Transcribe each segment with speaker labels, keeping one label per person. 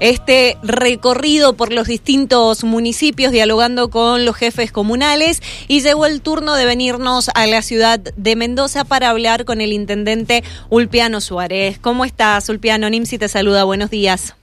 Speaker 1: este recorrido por los distintos municipios dialogando con los jefes comunales y llegó el turno de venirnos a la ciudad de Mendoza para hablar con el intendente Ulpiano Suárez. ¿Cómo estás, Ulpiano? Nimsi te saluda, buenos días.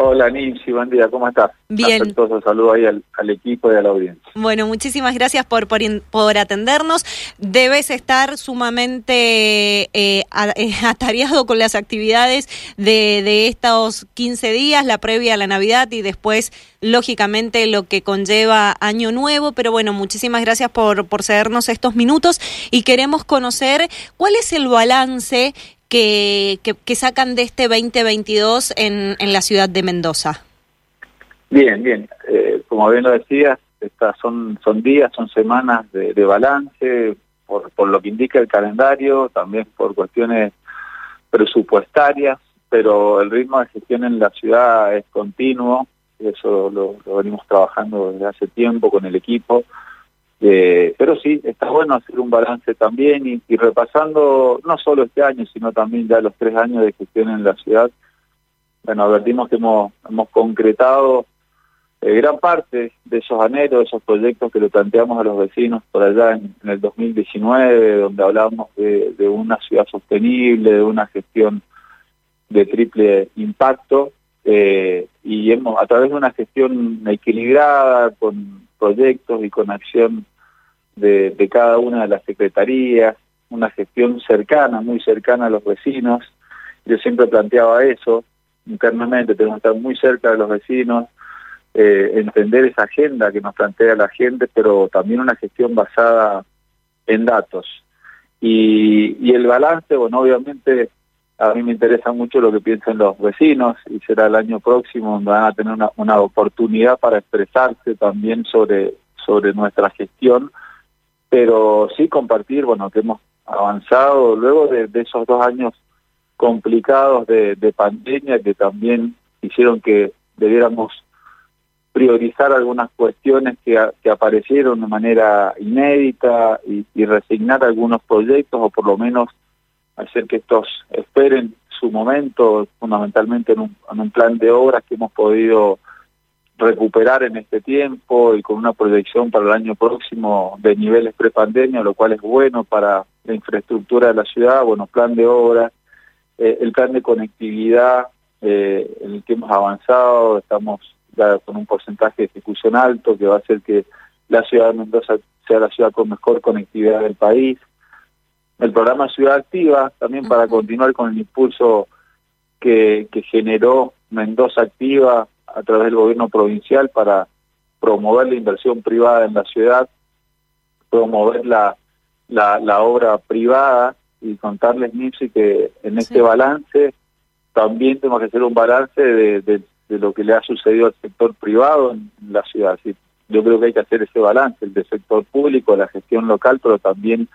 Speaker 2: Hola Nimsi, buen día, ¿cómo estás?
Speaker 1: Bien.
Speaker 2: Entonces saludo ahí al, equipo y a la audiencia.
Speaker 1: Bueno, muchísimas gracias por, por, atendernos. Debes estar sumamente eh, atareado con las actividades de, de estos 15 días, la previa a la Navidad y después, lógicamente, lo que conlleva Año Nuevo. Pero bueno, muchísimas gracias por, por cedernos estos minutos y queremos conocer cuál es el balance que, que, sacan de este 2022 en, en la ciudad de Mendoza?
Speaker 2: Bien, bien. Eh, como bien lo decías, estas son, son días, son semanas de, balance, por, por lo que indica el calendario, también por cuestiones presupuestarias, pero el ritmo de gestión en la ciudad es continuo, eso lo venimos trabajando desde hace tiempo con el equipo. Eh, pero sí, está bueno hacer un balance también y, repasando no solo este año, sino también ya los tres años de gestión en la ciudad. Bueno, advertimos que hemos, hemos concretado eh, gran parte de esos anhelos, de esos proyectos que le planteamos a los vecinos por allá en, el 2019, donde hablábamos de, una ciudad sostenible, de una gestión de triple impacto, eh, y hemos a través de una gestión equilibrada, con proyectos y con acción de, cada una de las secretarías, una gestión cercana, muy cercana a los vecinos. Yo siempre planteaba eso, internamente tenemos que estar muy cerca de los vecinos, eh, entender esa agenda que nos plantea la gente, pero también una gestión basada en datos. Y, y el balance, bueno, obviamente a mí me interesa mucho lo que piensan los vecinos y será el año próximo donde van a tener una, una oportunidad para expresarse también sobre, sobre nuestra gestión, pero sí compartir, bueno, que hemos avanzado luego de, esos dos años complicados de, pandemia que también hicieron que debiéramos priorizar algunas cuestiones que, que aparecieron de manera inédita y, y resignar algunos proyectos o por lo menos hacer que estos esperen su momento, fundamentalmente en un, plan de obras que hemos podido recuperar en este tiempo y con una proyección para el año próximo de niveles prepandemia, lo cual es bueno para la infraestructura de la ciudad, bueno, plan de obras, eh, el plan de conectividad eh, en el que hemos avanzado, estamos ya con un porcentaje de ejecución alto que va a hacer que la ciudad de Mendoza sea la ciudad con mejor conectividad del país, el programa Ciudad Activa, también para continuar con el impulso que, que generó Mendoza Activa a través del gobierno provincial para promover la inversión privada en la ciudad, promover la, la, obra privada y contarles, Nipsi, que en este balance también tenemos que hacer un balance de, de, lo que le ha sucedido al sector privado en, la ciudad. yo creo que hay que hacer ese balance, el del sector público, la gestión local, pero también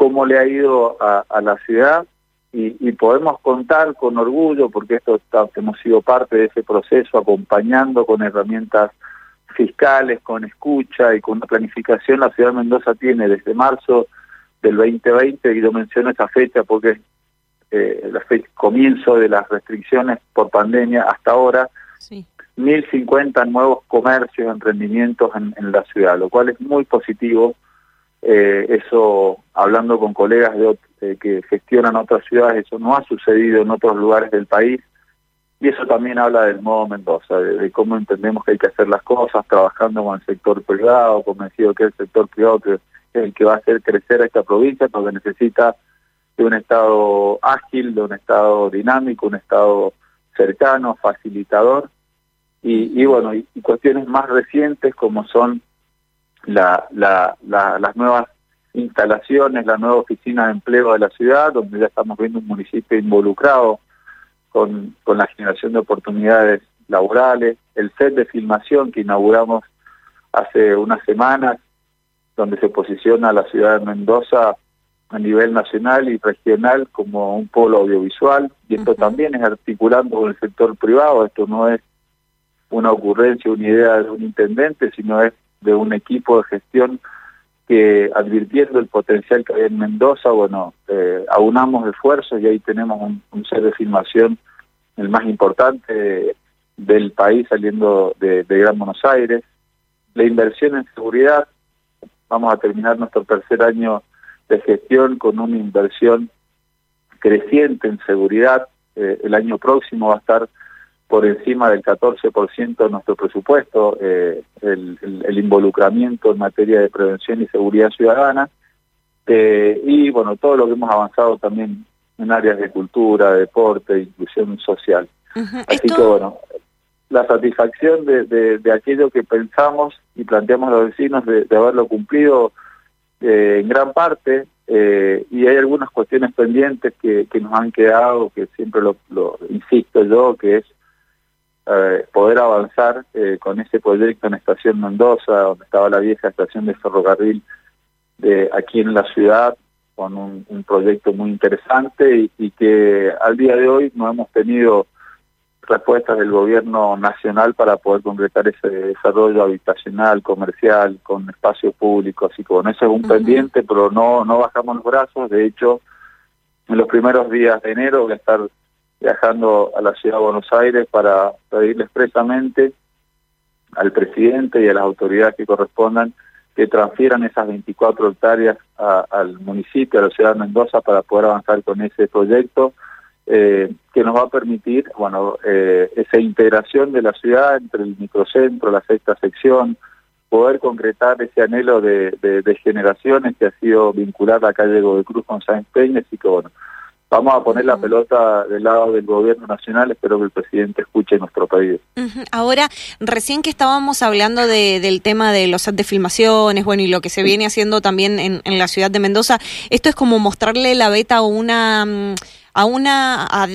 Speaker 2: cómo le ha ido a, la ciudad y, podemos contar con orgullo, porque esto hemos sido parte de ese proceso, acompañando con herramientas fiscales, con escucha y con una planificación. La ciudad de Mendoza tiene desde marzo del 2020, y yo menciono esa fecha porque es eh, la fecha, comienzo de las restricciones por pandemia hasta ahora, sí. 1.050 nuevos comercios, emprendimientos en, en la ciudad, lo cual es muy positivo eh, eso, hablando con colegas de, que gestionan otras ciudades, eso no ha sucedido en otros lugares del país. Y eso también habla del modo Mendoza, de, cómo entendemos que hay que hacer las cosas, trabajando con el sector privado, convencido que el sector privado que es el que va a hacer crecer a esta provincia, porque necesita de un Estado ágil, de un Estado dinámico, un Estado cercano, facilitador. Y, y bueno, y cuestiones más recientes como son la, la, las nuevas instalaciones, la nueva oficina de empleo de la ciudad, donde ya estamos viendo un municipio involucrado con, con la generación de oportunidades laborales, el set de filmación que inauguramos hace unas semanas, donde se posiciona la ciudad de Mendoza a nivel nacional y regional como un polo audiovisual, y esto también es articulando con el sector privado, esto no es una ocurrencia, una idea de un intendente, sino es de un equipo de gestión que advirtiendo el potencial que hay en Mendoza, bueno, eh, aunamos esfuerzos y ahí tenemos un, ser de filmación el más importante del país saliendo de, de Gran Buenos Aires. La inversión en seguridad, vamos a terminar nuestro tercer año de gestión con una inversión creciente en seguridad. Eh, el año próximo va a estar por encima del 14% de nuestro presupuesto eh, el, el, involucramiento en materia de prevención y seguridad ciudadana. Eh, y bueno, todo lo que hemos avanzado también en áreas de cultura, deporte, inclusión social. Así que bueno, la satisfacción de, de, aquello que pensamos y planteamos los vecinos de, haberlo cumplido eh, en gran parte eh, y hay algunas cuestiones pendientes que, que nos han quedado, que siempre lo, lo insisto yo, que es eh, poder avanzar eh, con ese proyecto en Estación Mendoza, donde estaba la vieja estación de ferrocarril de aquí en la ciudad, con un, un proyecto muy interesante y, y, que al día de hoy no hemos tenido respuestas del gobierno nacional para poder concretar ese desarrollo habitacional, comercial, con espacio público, así que bueno, eso es un pendiente, pero no, no bajamos los brazos, de hecho, en los primeros días de enero voy a estar viajando a la ciudad de Buenos Aires para pedirle expresamente al presidente y a las autoridades que correspondan que transfieran esas 24 hectáreas al municipio, a la ciudad de Mendoza, para poder avanzar con ese proyecto eh, que nos va a permitir, bueno, eh, esa integración de la ciudad entre el microcentro, la sexta sección, poder concretar ese anhelo de, generaciones que ha sido vincular la calle de Cruz con Sáenz Peña, así que bueno, vamos a poner la pelota del lado del gobierno nacional, espero que el presidente escuche nuestro pedido.
Speaker 1: Ahora, recién que estábamos hablando de, del tema de los set de filmaciones, bueno, y lo que se viene haciendo también en, en la ciudad de Mendoza, esto es como mostrarle la beta a una... A una a,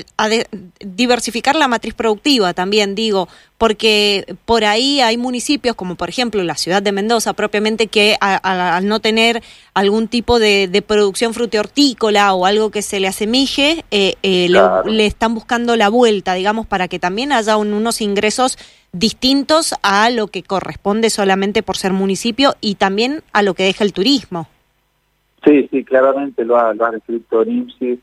Speaker 1: diversificar la matriz productiva también digo porque por ahí hay municipios como por ejemplo la ciudad de Mendoza propiamente que al no tener algún tipo de, producción frutihortícola o algo que se le asemije eh, eh, le, están buscando la vuelta digamos para que también haya unos ingresos distintos a lo que corresponde solamente por ser municipio y también a lo que deja el turismo.
Speaker 2: Sí sí claramente lo ha, lo ha descrito NIMSI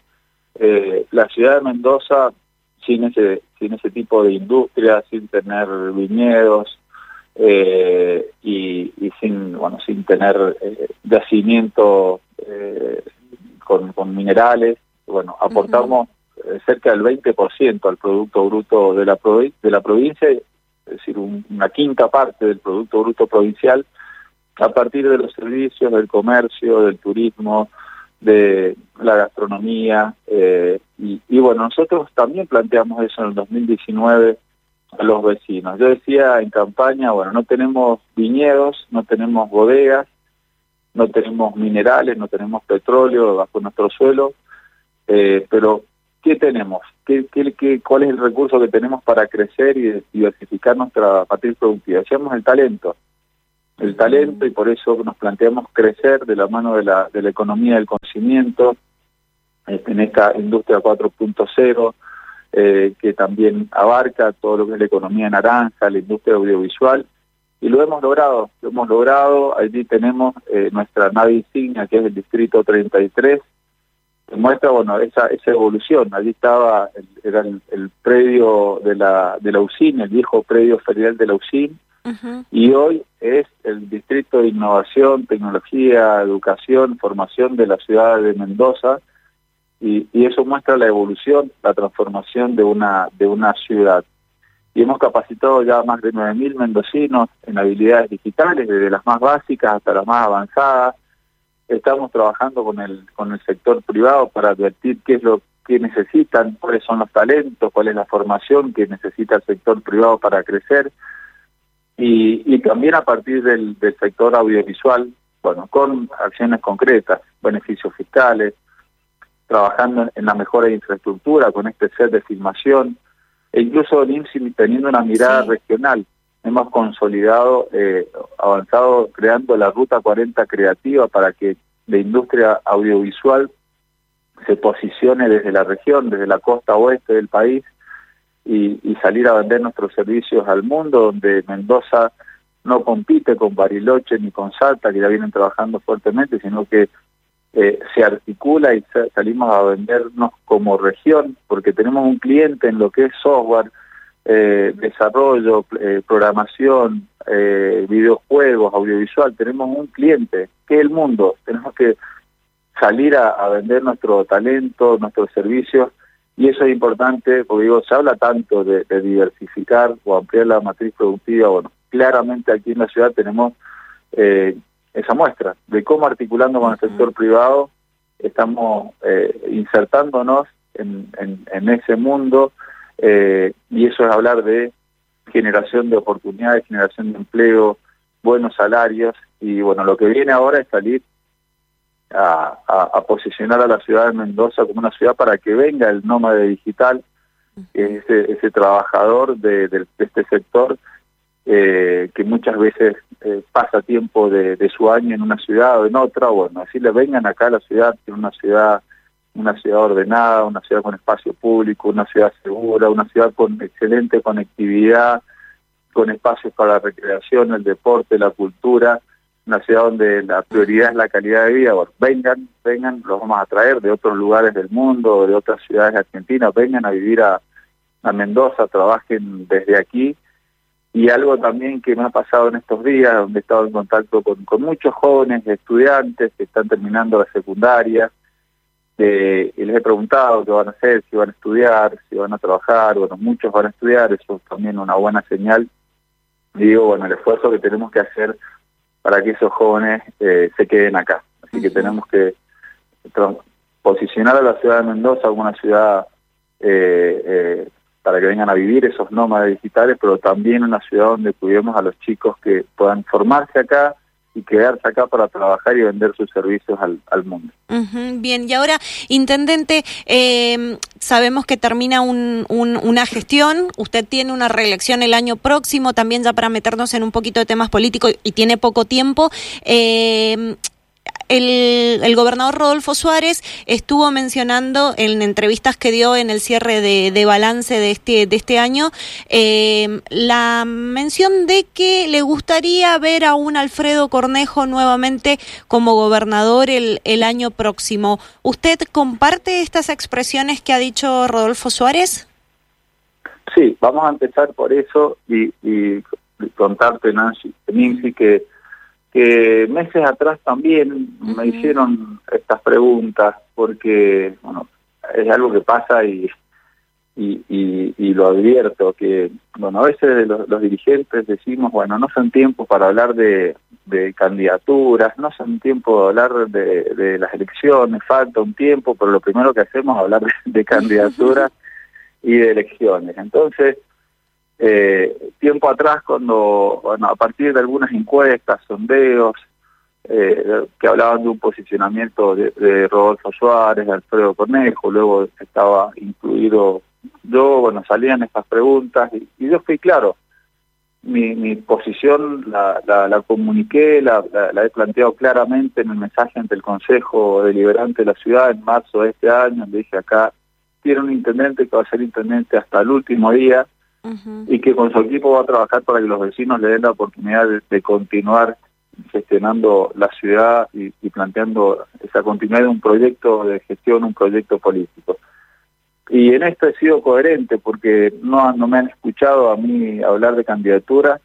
Speaker 2: eh, la ciudad de Mendoza, sin ese, sin ese tipo de industria, sin tener viñedos eh, y, sin, bueno, sin tener eh, yacimiento eh, con, con, minerales, bueno, aportamos cerca del 20% al Producto Bruto de la, de la provincia, es decir, una quinta parte del Producto Bruto provincial, a partir de los servicios, del comercio, del turismo, de la gastronomía. Eh, y, bueno, nosotros también planteamos eso en el 2019 a los vecinos. Yo decía en campaña, bueno, no tenemos viñedos, no tenemos bodegas, no tenemos minerales, no tenemos petróleo bajo nuestro suelo, eh, pero ¿qué tenemos? ¿Qué, qué, qué, cuál es el recurso que tenemos para crecer y diversificar nuestra matriz productiva? Decíamos el talento el talento y por eso nos planteamos crecer de la mano de la, de la economía del conocimiento este, en esta industria 4.0 eh, que también abarca todo lo que es la economía naranja, la industria audiovisual y lo hemos logrado, lo hemos logrado, allí tenemos eh, nuestra nave insignia que es el distrito 33 que muestra bueno esa esa evolución. Allí estaba el, era el, predio de la de la usina el viejo predio ferial de la y hoy es el Distrito de Innovación, Tecnología, Educación, Formación de la ciudad de Mendoza, y, eso muestra la evolución, la transformación de una, de una ciudad. Y hemos capacitado ya más de 9.000 mendocinos en habilidades digitales, desde las más básicas hasta las más avanzadas. Estamos trabajando con el, con el sector privado para advertir qué es lo que necesitan, cuáles son los talentos, cuál es la formación que necesita el sector privado para crecer y, también a partir del, sector audiovisual, bueno, con acciones concretas, beneficios fiscales, trabajando en la mejora de infraestructura con este set de filmación, e incluso INSI teniendo una mirada regional. Hemos consolidado, eh, avanzado creando la Ruta 40 Creativa para que la industria audiovisual se posicione desde la región, desde la costa oeste del país, y, salir a vender nuestros servicios al mundo, donde Mendoza no compite con Bariloche ni con Salta, que ya vienen trabajando fuertemente, sino que eh, se articula y salimos a vendernos como región, porque tenemos un cliente en lo que es software, eh, desarrollo, eh, programación, videojuegos, audiovisual, tenemos un cliente, que es el mundo. Tenemos que salir a, vender nuestro talento, nuestros servicios, y eso es importante, porque digo, se habla tanto de, diversificar o ampliar la matriz productiva, bueno, claramente aquí en la ciudad tenemos esa muestra de cómo articulando con el sector privado estamos insertándonos en, en ese mundo. Eh, y eso es hablar de generación de oportunidades, generación de empleo, buenos salarios, y bueno, lo que viene ahora es salir a, posicionar a la ciudad de Mendoza como una ciudad para que venga el nómade digital, ese, ese trabajador de, este sector eh, que muchas veces eh, pasa tiempo de, de, su año en una ciudad o en otra, bueno, así le vengan acá a la ciudad, en una ciudad una ciudad ordenada, una ciudad con espacio público, una ciudad segura, una ciudad con excelente conectividad, con espacios para la recreación, el deporte, la cultura, una ciudad donde la prioridad es la calidad de vida. Bueno, vengan, vengan, los vamos a traer de otros lugares del mundo, de otras ciudades de Argentina, vengan a vivir a, Mendoza, trabajen desde aquí. Y algo también que me ha pasado en estos días, donde he estado en contacto con, con muchos jóvenes estudiantes que están terminando la secundaria, y les he preguntado qué van a hacer, si van a estudiar, si van a trabajar, bueno, muchos van a estudiar, eso es también una buena señal. Digo, bueno, el esfuerzo que tenemos que hacer para que esos jóvenes eh, se queden acá. Así que tenemos que posicionar a la ciudad de Mendoza como una ciudad eh, eh, para que vengan a vivir esos nómadas digitales, pero también una ciudad donde cuidemos a los chicos que puedan formarse acá, y quedarse acá para trabajar y vender sus servicios al, al mundo.
Speaker 1: bien, y ahora, Intendente, eh, sabemos que termina un, una gestión, usted tiene una reelección el año próximo, también ya para meternos en un poquito de temas políticos y tiene poco tiempo. Eh, el, gobernador Rodolfo Suárez estuvo mencionando en entrevistas que dio en el cierre de, balance de este, de este año eh, la mención de que le gustaría ver a un Alfredo Cornejo nuevamente como gobernador el, el año próximo. ¿Usted comparte estas expresiones que ha dicho Rodolfo Suárez?
Speaker 2: Sí, vamos a empezar por eso y, y contarte, Nancy, Nancy que que meses atrás también me hicieron estas preguntas porque, bueno, es algo que pasa y, y, y, lo advierto, que, bueno, a veces los, dirigentes decimos, bueno, no son tiempos para hablar de, de candidaturas, no son tiempo de hablar de, de, las elecciones, falta un tiempo, pero lo primero que hacemos es hablar de, de candidaturas y de elecciones. Entonces, eh, tiempo atrás, cuando, a partir de algunas encuestas, sondeos, eh, que hablaban de un posicionamiento de, Rodolfo Suárez, de Alfredo Cornejo, luego estaba incluido yo, bueno, salían estas preguntas y, yo fui claro. Mi, posición la, la, comuniqué, la, la, he planteado claramente en el mensaje ante el Consejo Deliberante de la Ciudad en marzo de este año, donde dije acá, tiene un intendente que va a ser intendente hasta el último día, y que con su equipo va a trabajar para que los vecinos le den la oportunidad de, continuar gestionando la ciudad y, planteando esa continuidad de un proyecto de gestión, un proyecto político. Y en esto he sido coherente porque no, no me han escuchado a mí hablar de candidatura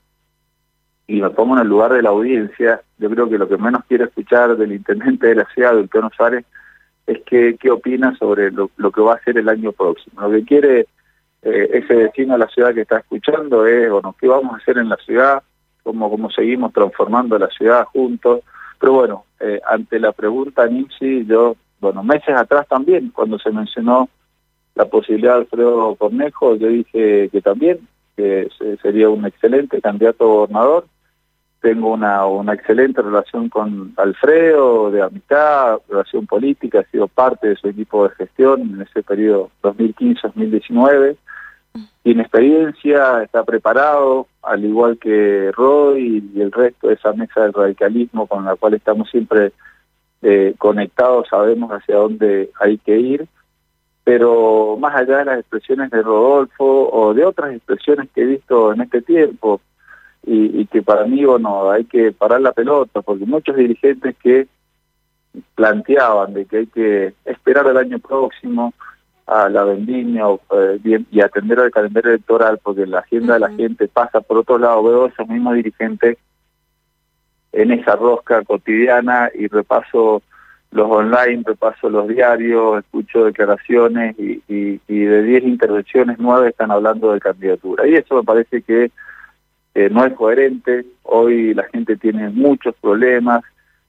Speaker 2: y me pongo en el lugar de la audiencia. Yo creo que lo que menos quiere escuchar del intendente de la ciudad, del Tono Suárez, es qué opina sobre lo, lo que va a ser el año próximo. Lo que quiere eh, ese vecino de la ciudad que está escuchando es, bueno, ¿qué vamos a hacer en la ciudad? ¿Cómo, cómo seguimos transformando la ciudad juntos? Pero bueno, eh, ante la pregunta, Nipsi, yo, bueno, meses atrás también, cuando se mencionó la posibilidad de Alfredo Cornejo, yo dije que también, que sería un excelente candidato a gobernador. Tengo una, una excelente relación con Alfredo, de amistad, relación política, he sido parte de su equipo de gestión en ese periodo 2015-2019 tiene experiencia, está preparado, al igual que Roy y el resto de esa mesa del radicalismo con la cual estamos siempre eh, conectados, sabemos hacia dónde hay que ir, pero más allá de las expresiones de Rodolfo o de otras expresiones que he visto en este tiempo, y, y que para mí, bueno, hay que parar la pelota, porque muchos dirigentes que planteaban de que hay que esperar el año próximo, a la vendimia eh, y atender al calendario electoral, porque la agenda de la gente pasa por otro lado, veo esos mismos dirigentes en esa rosca cotidiana y repaso los online, repaso los diarios, escucho declaraciones y, de 10 intervenciones, 9 están hablando de candidatura. Y eso me parece que no es coherente. Hoy la gente tiene muchos problemas.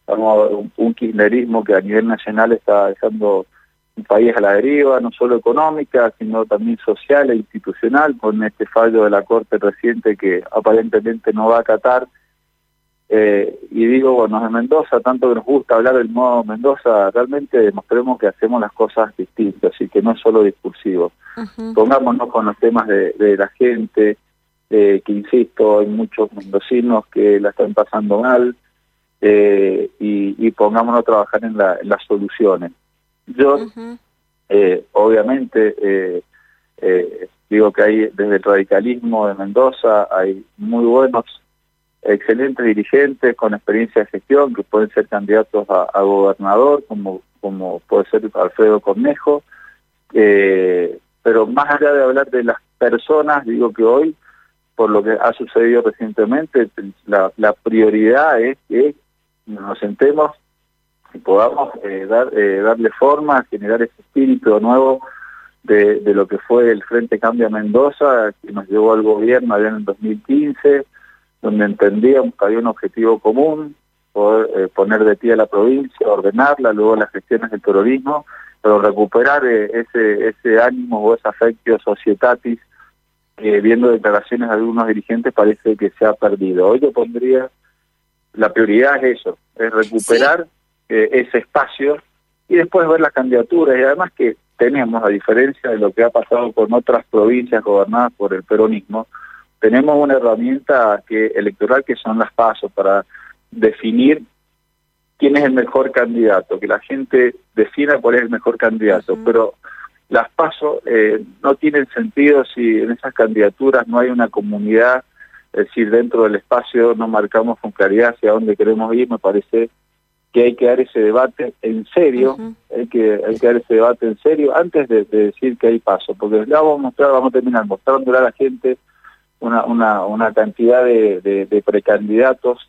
Speaker 2: Un, un kirchnerismo que a nivel nacional está dejando un país a la deriva, no solo económica, sino también social e institucional, con este fallo de la Corte reciente que aparentemente no va a acatar eh, y digo, bueno, en Mendoza, tanto que nos gusta hablar del modo Mendoza, realmente demostremos que hacemos las cosas distintas y que no es solo discursivo. Pongámonos con los temas de, la gente, eh, que insisto, hay muchos mendocinos que la están pasando mal, eh, y, pongámonos a trabajar en, las soluciones. Yo, obviamente, digo que hay desde el radicalismo de Mendoza, hay muy buenos excelentes dirigentes con experiencia de gestión que pueden ser candidatos a, gobernador, como, como puede ser Alfredo Cornejo. Eh, pero más allá de hablar de las personas, digo que hoy, por lo que ha sucedido recientemente, la, prioridad es que nos sentemos y podamos eh, dar, eh, darle forma, generar ese espíritu nuevo de, de, lo que fue el Frente Cambia Mendoza, que nos llevó al gobierno allá en el 2015, donde entendíamos que había un objetivo común, poder eh, poner de pie a la provincia, ordenarla, luego las gestiones del terrorismo, pero recuperar ese ese ánimo o ese afecto societatis que viendo declaraciones de algunos dirigentes parece que se ha perdido. Hoy yo pondría, la prioridad es eso, es recuperar eh, ese espacio y después ver las candidaturas. Y además que tenemos, a diferencia de lo que ha pasado con otras provincias gobernadas por el peronismo, tenemos una herramienta que electoral que son las pasos para definir quién es el mejor candidato, que la gente defina cuál es el mejor candidato, pero las pasos eh, no tienen sentido si en esas candidaturas no hay una comunidad, es decir, dentro del espacio no marcamos con claridad hacia dónde queremos ir, me parece que hay que dar ese debate en serio, hay que hay que dar ese debate en serio antes de, decir que hay paso, porque ya vamos a mostrar, vamos a terminar mostrándole a la gente una, una, una cantidad de, de, precandidatos,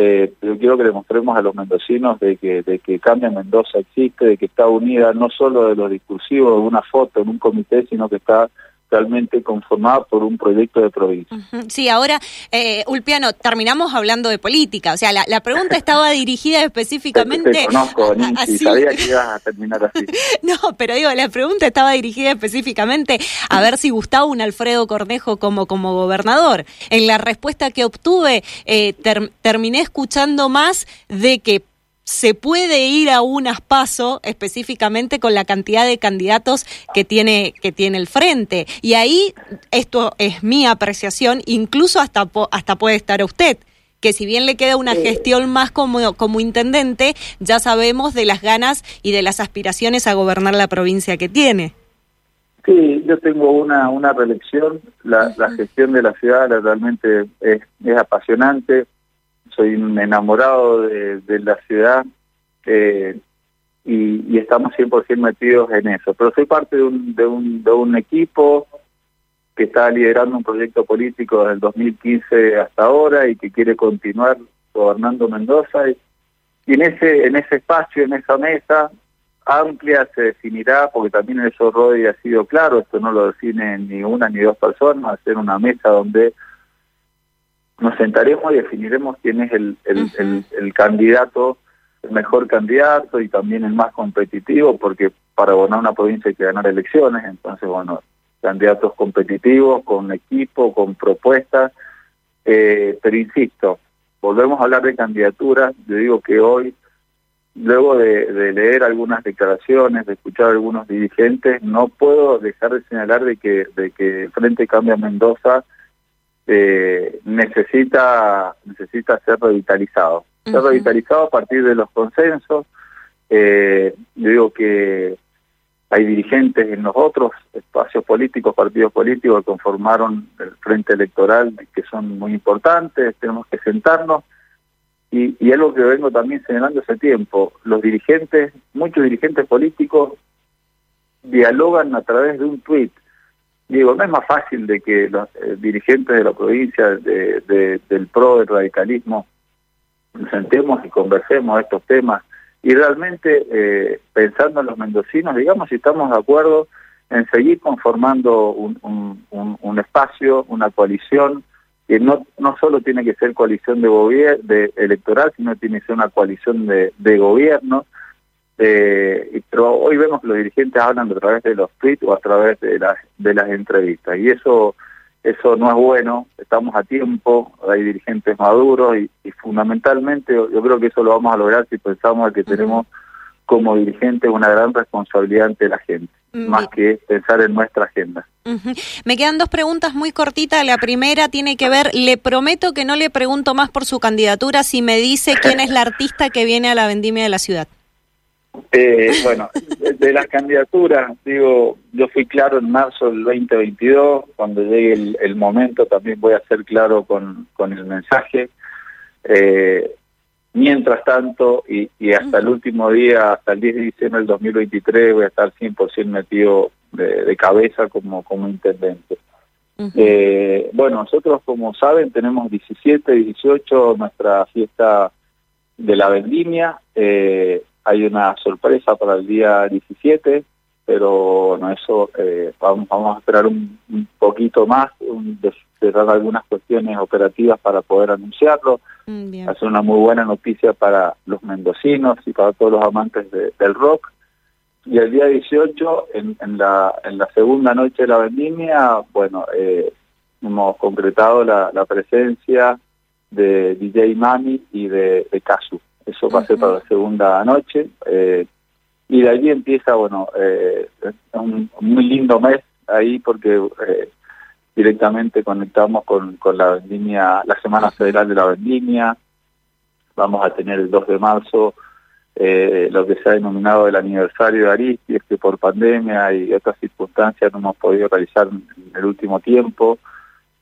Speaker 2: eh, pero quiero que le mostremos a los mendocinos de que, de que Cambia Mendoza existe, de que está unida no solo de los discursivos, de una foto en un comité, sino que está realmente conformada por un proyecto de provincia.
Speaker 1: Sí, ahora, eh, Ulpiano, terminamos hablando de política. O sea, la, la pregunta estaba dirigida específicamente...
Speaker 2: Te, conozco, sabía que ibas a terminar así.
Speaker 1: no, pero digo, la pregunta estaba dirigida específicamente a ver si gustaba un Alfredo Cornejo como, como gobernador. En la respuesta que obtuve, eh, terminé escuchando más de que se puede ir a unas paso específicamente con la cantidad de candidatos que tiene que tiene el frente. Y ahí esto es mi apreciación incluso hasta hasta puede estar usted que si bien le queda una gestión más como, como intendente, ya sabemos de las ganas y de las aspiraciones a gobernar la provincia que tiene.
Speaker 2: Sí, yo tengo una, una reelección, la, la gestión de la ciudad realmente es, es apasionante, soy un enamorado de, la ciudad eh, y, estamos 100% metidos en eso. Pero soy parte de un, de un, de un equipo que está liderando un proyecto político desde el 2015 hasta ahora y que quiere continuar gobernando Mendoza. Y, en ese en ese espacio, en esa mesa amplia se definirá, porque también eso Rodi ha sido claro, esto no lo define ni una ni dos personas, ser una mesa donde nos sentaremos y definiremos quién es el, el, candidato, el mejor candidato y también el más competitivo, porque para gobernar una provincia hay que ganar elecciones, entonces, bueno, candidatos competitivos, con equipo, con propuestas, eh, pero insisto, volvemos a hablar de candidaturas, yo digo que hoy, luego de, de, leer algunas declaraciones, de escuchar a algunos dirigentes, no puedo dejar de señalar de que, de que Frente Cambia Mendoza eh, necesita necesita ser revitalizado. Ser revitalizado a partir de los consensos. Eh, yo digo que hay dirigentes en los otros espacios políticos, partidos políticos que conformaron el frente electoral que son muy importantes, tenemos que sentarnos. Y, y algo que vengo también señalando hace tiempo, los dirigentes, muchos dirigentes políticos dialogan a través de un tweet. Digo, no es más fácil de que los eh, dirigentes de la provincia, de, del PRO, del radicalismo, sentemos y conversemos estos temas. Y realmente eh, pensando en los mendocinos, digamos si estamos de acuerdo en seguir conformando un, espacio, una coalición, que no, no solo tiene que ser coalición de, de electoral, sino tiene que ser una coalición de gobierno, eh, pero hoy vemos que los dirigentes hablan a través de los tweets o a través de las, de las entrevistas y eso eso no es bueno, estamos a tiempo, hay dirigentes maduros y, fundamentalmente yo creo que eso lo vamos a lograr si pensamos que tenemos como dirigentes una gran responsabilidad ante la gente, mm, más que pensar en nuestra agenda.
Speaker 1: Me quedan dos preguntas muy cortitas. La primera tiene que ver, le prometo que no le pregunto más por su candidatura si me dice quién es la artista que viene a la vendimia de la ciudad.
Speaker 2: Eh, bueno, de, las candidaturas, digo, yo fui claro en marzo del 2022, cuando llegue el, momento también voy a ser claro con, con el mensaje. Eh, mientras tanto, y, hasta el último día, hasta el 10 de diciembre del 2023, voy a estar 100% metido de, cabeza como, como intendente. eh, bueno, nosotros, como saben, tenemos 17, 18, nuestra fiesta de la vendimia. Eh, hay una sorpresa para el día 17, pero bueno, eso eh, vamos, vamos, a esperar un, poquito más, un, cerrar algunas cuestiones operativas para poder anunciarlo. Mm, Hacer una muy buena noticia para los mendocinos y para todos los amantes del rock. Y el día 18, en, en, la, en la segunda noche de la vendimia, bueno, eh, hemos concretado la, la presencia de DJ Mami y de, de Casu eso va a ser para la segunda noche. Eh, y de allí empieza, bueno, eh, un muy lindo mes ahí porque eh, directamente conectamos con, con la vendimia, la Semana Federal de la Vendimia. Vamos a tener el 2 de marzo eh, lo que se ha denominado el aniversario de Aristides, que por pandemia y otras circunstancias no hemos podido realizar en el último tiempo.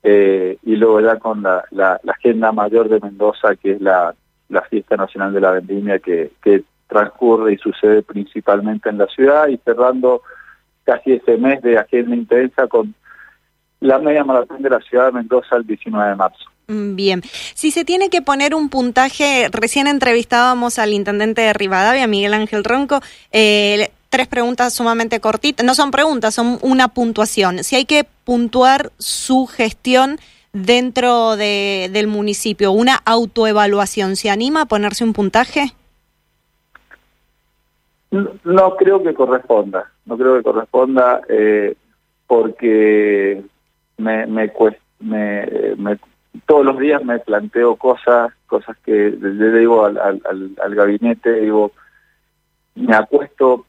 Speaker 2: Y luego ya con la, la, la agenda mayor de Mendoza, que es la la fiesta nacional de la vendimia que, que transcurre y sucede principalmente en la ciudad y cerrando casi ese mes de agenda intensa con la media maratón de la ciudad de Mendoza el 19 de marzo.
Speaker 1: Mm, bien, si se tiene que poner un puntaje, recién entrevistábamos al intendente de Rivadavia, Miguel Ángel Ronco, eh, tres preguntas sumamente cortitas, no son preguntas, son una puntuación. Si hay que puntuar su gestión dentro de, del municipio, una autoevaluación, ¿se anima a ponerse un puntaje?
Speaker 2: No, creo que corresponda, no creo que corresponda eh, porque me, me, me, todos los días me planteo cosas, cosas que le digo al, al, al gabinete, digo, me acuesto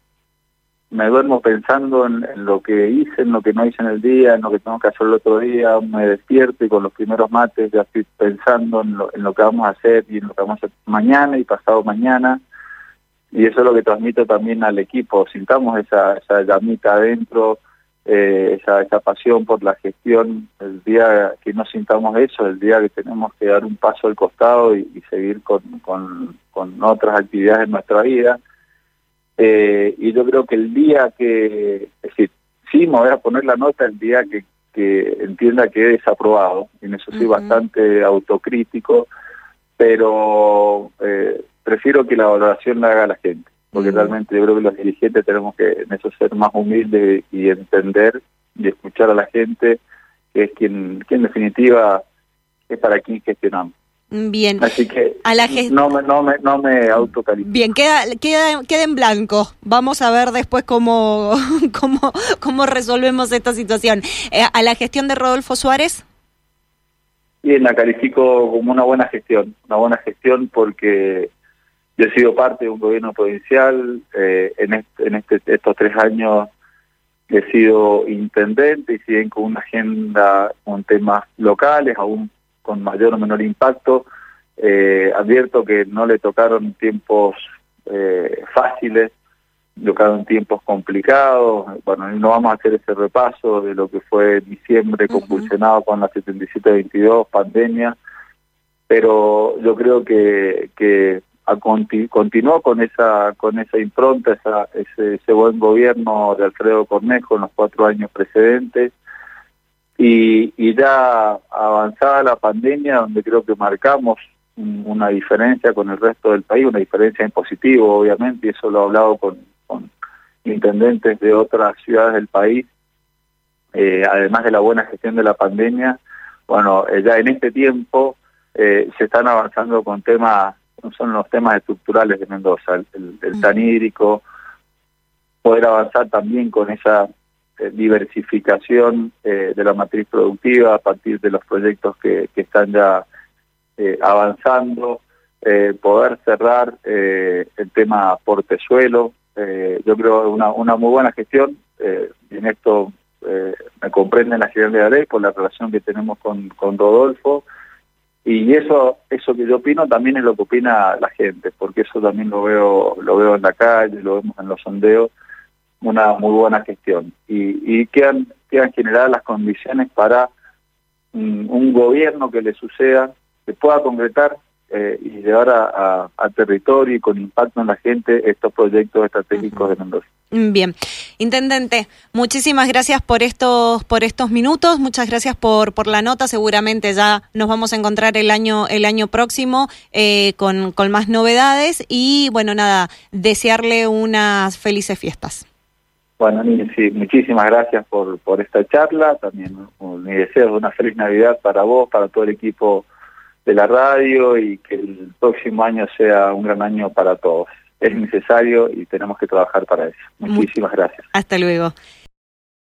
Speaker 2: me duermo pensando en, lo que hice, en lo que no hice en el día, en lo que tengo que hacer el otro día, me despierto y con los primeros mates ya estoy pensando en lo, en lo que vamos a hacer y en lo que vamos a hacer mañana y pasado mañana. Y eso es lo que transmito también al equipo, sintamos esa, esa llamita adentro, eh, esa, esa pasión por la gestión, el día que no sintamos eso, el día que tenemos que dar un paso al costado y, seguir con, con, con otras actividades en nuestra vida eh, y yo creo que el día que, es decir, sí me voy a poner la nota el día que, que entienda que he desaprobado, en eso soy bastante autocrítico, pero eh, prefiero que la valoración la haga la gente, porque realmente yo creo que los dirigentes tenemos que en eso ser más humildes y entender y escuchar a la gente, que es quien, que en definitiva es para quien gestionamos.
Speaker 1: Bien.
Speaker 2: Así que a la no, me, no, me, no me
Speaker 1: Bien, queda, queda, queda en blanco. Vamos a ver después cómo, cómo, cómo resolvemos esta situación. Eh, ¿A la gestión de Rodolfo Suárez?
Speaker 2: Bien, la califico como una buena gestión. Una buena gestión porque yo he sido parte de un gobierno provincial. Eh, en, este, en este, estos tres años he sido intendente y siguen con una agenda con temas locales, aún con mayor o menor impacto. Eh, advierto que no le tocaron tiempos eh, fáciles, tocaron tiempos complicados. Bueno, no vamos a hacer ese repaso de lo que fue diciembre convulsionado con la 77-22, pandemia, pero yo creo que, que continuó con esa con esa impronta, esa, ese, ese, buen gobierno de Alfredo Cornejo en los cuatro años precedentes. Y, y ya avanzada la pandemia, donde creo que marcamos una diferencia con el resto del país, una diferencia en positivo, obviamente, y eso lo he hablado con, con intendentes de otras ciudades del país, eh, además de la buena gestión de la pandemia, bueno, eh, ya en este tiempo eh, se están avanzando con temas, son los temas estructurales de Mendoza, el, el, tan hídrico, poder avanzar también con esa diversificación de la matriz productiva a partir de los proyectos que, están ya avanzando, poder cerrar el tema portezuelo, yo creo una, una muy buena gestión, en esto eh, me comprenden la General de la Ley por la relación que tenemos con, con Rodolfo y eso eso que yo opino también es lo que opina la gente porque eso también lo veo lo veo en la calle lo vemos en los sondeos una muy buena gestión y, y quedan quedan generadas las condiciones para un gobierno que le suceda que pueda concretar eh, y llevar a, a, territorio y con impacto en la gente estos proyectos estratégicos de Mendoza.
Speaker 1: Bien, intendente, muchísimas gracias por estos por estos minutos, muchas gracias por por la nota. Seguramente ya nos vamos a encontrar el año el año próximo eh, con con más novedades y bueno nada, desearle unas felices fiestas.
Speaker 2: Bueno, sí, muchísimas gracias por por esta charla. También mi deseo una feliz Navidad para vos, para todo el equipo de la radio y que el próximo año sea un gran año para todos. Es necesario y tenemos que trabajar para eso. Muchísimas gracias.
Speaker 1: Hasta luego.